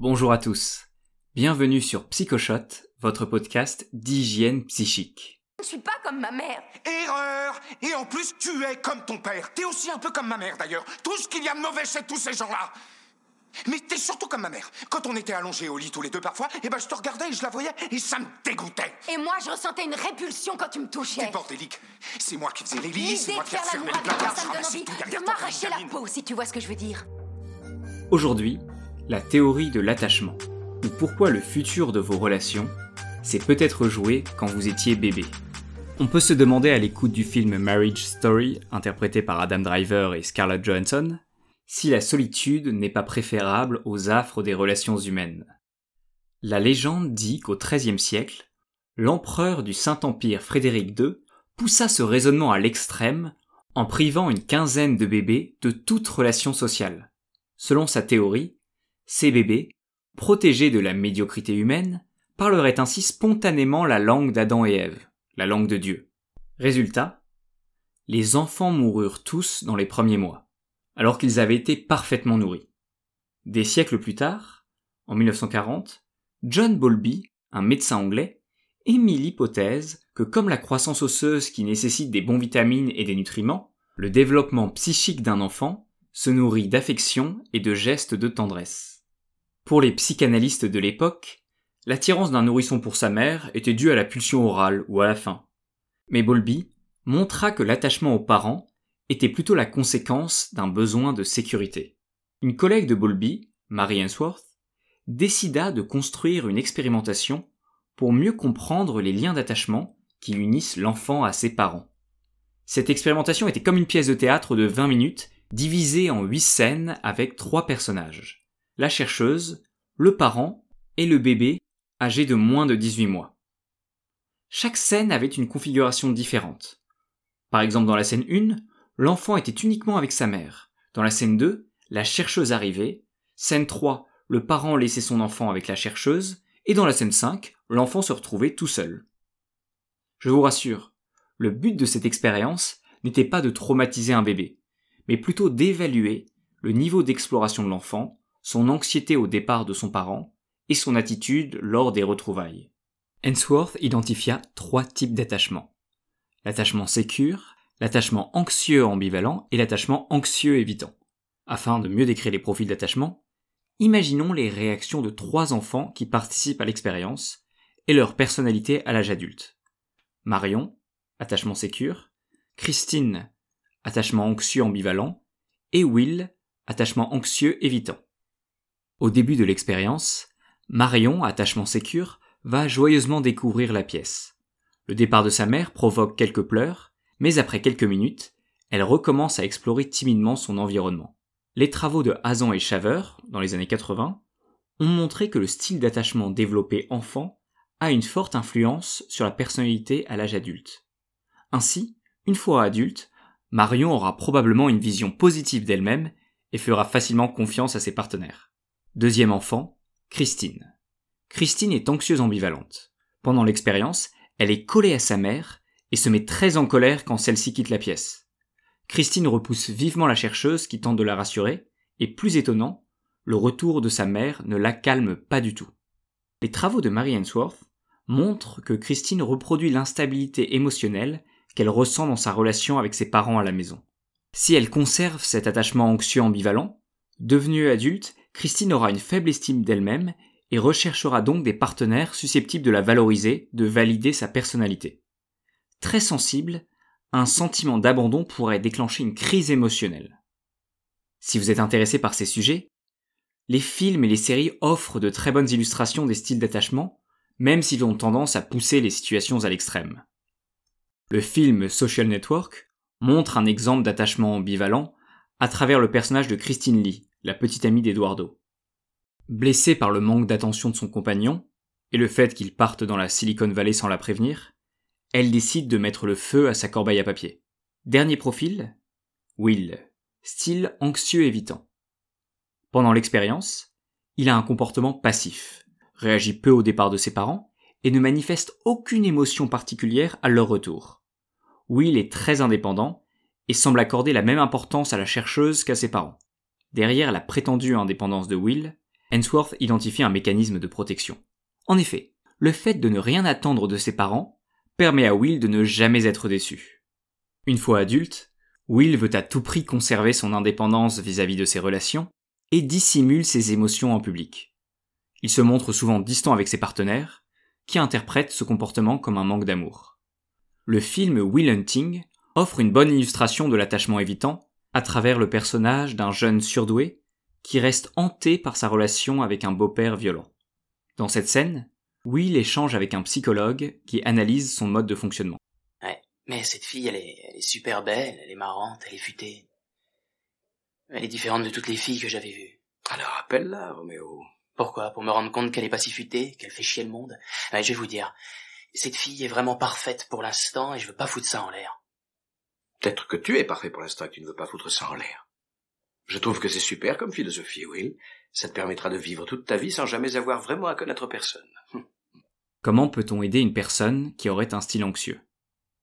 Bonjour à tous. Bienvenue sur Psychoshot, votre podcast d'hygiène psychique. Je suis pas comme ma mère. Erreur Et en plus, tu es comme ton père. T'es aussi un peu comme ma mère d'ailleurs. Tout ce qu'il y a de mauvais chez tous ces gens-là. Mais t'es surtout comme ma mère. Quand on était allongés au lit tous les deux parfois, eh ben je te regardais et je la voyais et ça me dégoûtait. Et moi, je ressentais une répulsion quand tu me touchais. T'es bordélique. C'est moi qui faisais les lits, c'est de moi qui l'amour les placards, ça je me donne envie de m'arracher la peau, si tu vois ce que je veux dire. Aujourd'hui, la théorie de l'attachement, ou pourquoi le futur de vos relations, c'est peut-être joué quand vous étiez bébé. On peut se demander à l'écoute du film Marriage Story, interprété par Adam Driver et Scarlett Johansson, si la solitude n'est pas préférable aux affres des relations humaines. La légende dit qu'au XIIIe siècle, l'empereur du Saint-Empire Frédéric II poussa ce raisonnement à l'extrême en privant une quinzaine de bébés de toute relation sociale. Selon sa théorie, ces bébés, protégés de la médiocrité humaine, parleraient ainsi spontanément la langue d'Adam et Ève, la langue de Dieu. Résultat, les enfants moururent tous dans les premiers mois alors qu'ils avaient été parfaitement nourris. Des siècles plus tard, en 1940, John Bowlby, un médecin anglais, émit l'hypothèse que comme la croissance osseuse qui nécessite des bons vitamines et des nutriments, le développement psychique d'un enfant se nourrit d'affection et de gestes de tendresse. Pour les psychanalystes de l'époque, l'attirance d'un nourrisson pour sa mère était due à la pulsion orale ou à la faim. Mais Bowlby montra que l'attachement aux parents était plutôt la conséquence d'un besoin de sécurité. Une collègue de Bowlby, Mary Ainsworth, décida de construire une expérimentation pour mieux comprendre les liens d'attachement qui unissent l'enfant à ses parents. Cette expérimentation était comme une pièce de théâtre de 20 minutes, divisée en 8 scènes avec trois personnages. La chercheuse, le parent et le bébé âgé de moins de 18 mois. Chaque scène avait une configuration différente. Par exemple, dans la scène 1, l'enfant était uniquement avec sa mère. Dans la scène 2, la chercheuse arrivait. Scène 3, le parent laissait son enfant avec la chercheuse. Et dans la scène 5, l'enfant se retrouvait tout seul. Je vous rassure, le but de cette expérience n'était pas de traumatiser un bébé, mais plutôt d'évaluer le niveau d'exploration de l'enfant, son anxiété au départ de son parent et son attitude lors des retrouvailles. Hensworth identifia trois types d'attachement. L'attachement sécure, l'attachement anxieux ambivalent et l'attachement anxieux évitant. Afin de mieux décrire les profils d'attachement, imaginons les réactions de trois enfants qui participent à l'expérience et leur personnalité à l'âge adulte. Marion, attachement sécure, Christine, attachement anxieux ambivalent, et Will, attachement anxieux évitant. Au début de l'expérience, Marion, attachement sécure, va joyeusement découvrir la pièce. Le départ de sa mère provoque quelques pleurs, mais après quelques minutes, elle recommence à explorer timidement son environnement. Les travaux de Hazan et Shaver, dans les années 80, ont montré que le style d'attachement développé enfant a une forte influence sur la personnalité à l'âge adulte. Ainsi, une fois adulte, Marion aura probablement une vision positive d'elle-même et fera facilement confiance à ses partenaires. Deuxième enfant, Christine. Christine est anxieuse ambivalente. Pendant l'expérience, elle est collée à sa mère et se met très en colère quand celle-ci quitte la pièce. Christine repousse vivement la chercheuse qui tente de la rassurer, et plus étonnant, le retour de sa mère ne la calme pas du tout. Les travaux de Mary Ainsworth montrent que Christine reproduit l'instabilité émotionnelle qu'elle ressent dans sa relation avec ses parents à la maison. Si elle conserve cet attachement anxieux ambivalent, devenue adulte, Christine aura une faible estime d'elle-même et recherchera donc des partenaires susceptibles de la valoriser, de valider sa personnalité. Très sensible, un sentiment d'abandon pourrait déclencher une crise émotionnelle. Si vous êtes intéressé par ces sujets, les films et les séries offrent de très bonnes illustrations des styles d'attachement, même s'ils ont tendance à pousser les situations à l'extrême. Le film Social Network montre un exemple d'attachement ambivalent à travers le personnage de Christine Lee, la petite amie d'Eduardo. Blessée par le manque d'attention de son compagnon, et le fait qu'il parte dans la Silicon Valley sans la prévenir, elle décide de mettre le feu à sa corbeille à papier. Dernier profil Will, style anxieux évitant. Pendant l'expérience, il a un comportement passif, réagit peu au départ de ses parents et ne manifeste aucune émotion particulière à leur retour. Will est très indépendant et semble accorder la même importance à la chercheuse qu'à ses parents. Derrière la prétendue indépendance de Will, Hensworth identifie un mécanisme de protection. En effet, le fait de ne rien attendre de ses parents permet à Will de ne jamais être déçu. Une fois adulte, Will veut à tout prix conserver son indépendance vis-à-vis de ses relations et dissimule ses émotions en public. Il se montre souvent distant avec ses partenaires, qui interprètent ce comportement comme un manque d'amour. Le film Will Hunting offre une bonne illustration de l'attachement évitant à travers le personnage d'un jeune surdoué qui reste hanté par sa relation avec un beau-père violent. Dans cette scène, Will échange avec un psychologue qui analyse son mode de fonctionnement. Ouais, mais cette fille, elle est, elle est super belle, elle est marrante, elle est futée. Elle est différente de toutes les filles que j'avais vues. Alors appelle-la, Roméo. Pourquoi? Pour me rendre compte qu'elle est pas si futée, qu'elle fait chier le monde? Ouais, Je vais vous dire, cette fille est vraiment parfaite pour l'instant et je veux pas foutre ça en l'air. Peut-être que tu es parfait pour l'instant et que tu ne veux pas foutre ça en l'air. Je trouve que c'est super comme philosophie, Will. Ça te permettra de vivre toute ta vie sans jamais avoir vraiment à connaître personne. Hum. Comment peut-on aider une personne qui aurait un style anxieux?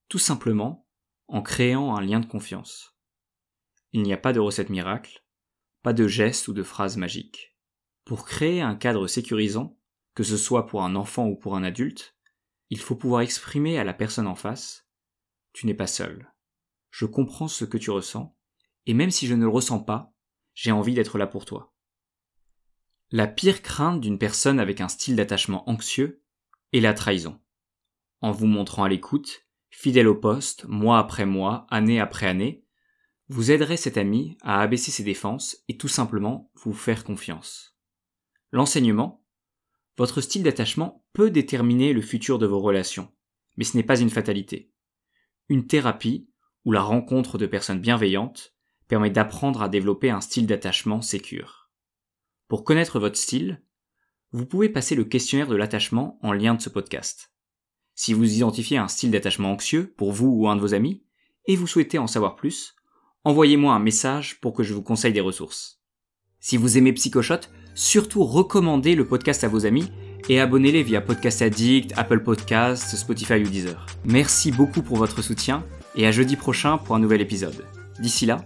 Tout simplement en créant un lien de confiance. Il n'y a pas de recette miracle, pas de geste ou de phrase magique. Pour créer un cadre sécurisant, que ce soit pour un enfant ou pour un adulte, il faut pouvoir exprimer à la personne en face Tu n'es pas seul. Je comprends ce que tu ressens, et même si je ne le ressens pas, j'ai envie d'être là pour toi. La pire crainte d'une personne avec un style d'attachement anxieux est la trahison. En vous montrant à l'écoute, fidèle au poste, mois après mois, année après année, vous aiderez cet ami à abaisser ses défenses et tout simplement vous faire confiance. L'enseignement, votre style d'attachement peut déterminer le futur de vos relations, mais ce n'est pas une fatalité. Une thérapie ou la rencontre de personnes bienveillantes permet d'apprendre à développer un style d'attachement sécure. Pour connaître votre style, vous pouvez passer le questionnaire de l'attachement en lien de ce podcast. Si vous identifiez un style d'attachement anxieux pour vous ou un de vos amis, et vous souhaitez en savoir plus, envoyez-moi un message pour que je vous conseille des ressources. Si vous aimez Psychoshot, surtout recommandez le podcast à vos amis et abonnez-les via Podcast Addict, Apple Podcasts, Spotify ou Deezer. Merci beaucoup pour votre soutien et à jeudi prochain pour un nouvel épisode. D'ici là,